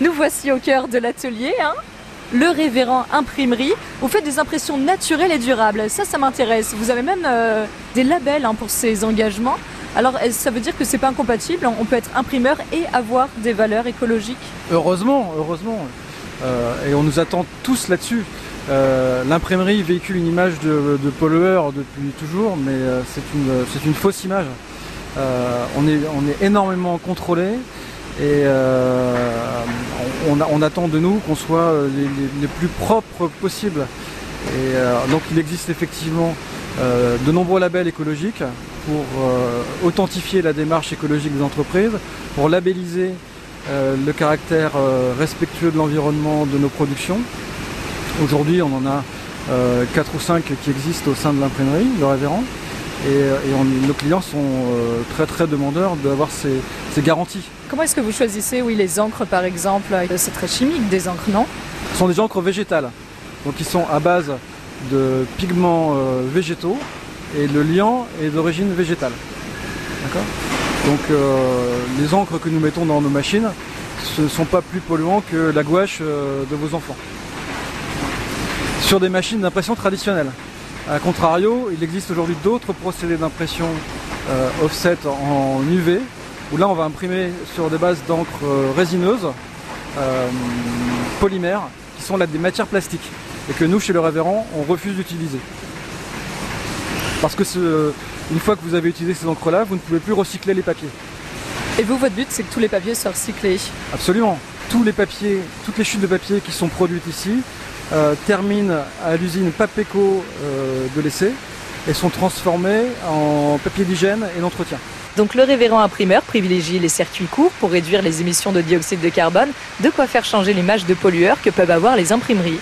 Nous voici au cœur de l'atelier, hein le révérend imprimerie. Vous faites des impressions naturelles et durables. Ça, ça m'intéresse. Vous avez même euh, des labels hein, pour ces engagements. Alors, ça veut dire que c'est pas incompatible? On peut être imprimeur et avoir des valeurs écologiques? Heureusement, heureusement. Euh, et on nous attend tous là-dessus. Euh, l'imprimerie véhicule une image de, pollueur depuis toujours, mais c'est une, fausse image. on est énormément contrôlé et on, attend de nous qu'on soit euh, les, plus propres possibles. Et euh, donc il existe effectivement euh, de nombreux labels écologiques pour authentifier la démarche écologique des entreprises, pour labelliser le caractère respectueux de l'environnement de nos productions. Aujourd'hui, on en a 4 ou 5 qui existent au sein de l'imprimerie, le révérend. Et, nos clients sont très très demandeurs d'avoir ces garanties. Comment est-ce que vous choisissez oui, les encres par exemple C'est très chimique des encres, non? Ce sont des encres végétales, donc ils sont à base de pigments euh, végétaux et le liant est d'origine végétale. D'accord? Donc euh, les encres que nous mettons dans nos machines ne sont pas plus polluants que la gouache euh, de vos enfants. Sur des machines d'impression traditionnelles. A contrario, il existe aujourd'hui d'autres procédés d'impression offset en UV où là on va imprimer sur des bases d'encre euh, résineuse, euh, polymères, qui sont là des matières plastiques, et que nous chez le révérend on refuse d'utiliser. Parce que une fois que vous avez utilisé ces encres-là, vous ne pouvez plus recycler les papiers. Et vous, votre but, c'est que tous les papiers soient recyclés? Absolument. Tous les papiers, toutes les chutes de papier qui sont produites ici euh, terminent à l'usine Papeco de l'essai et sont transformées en papier d'hygiène et d'entretien. Donc le révérend imprimeur privilégie les circuits courts pour réduire les émissions de dioxyde de carbone, de quoi faire changer l'image de pollueurs que peuvent avoir les imprimeries.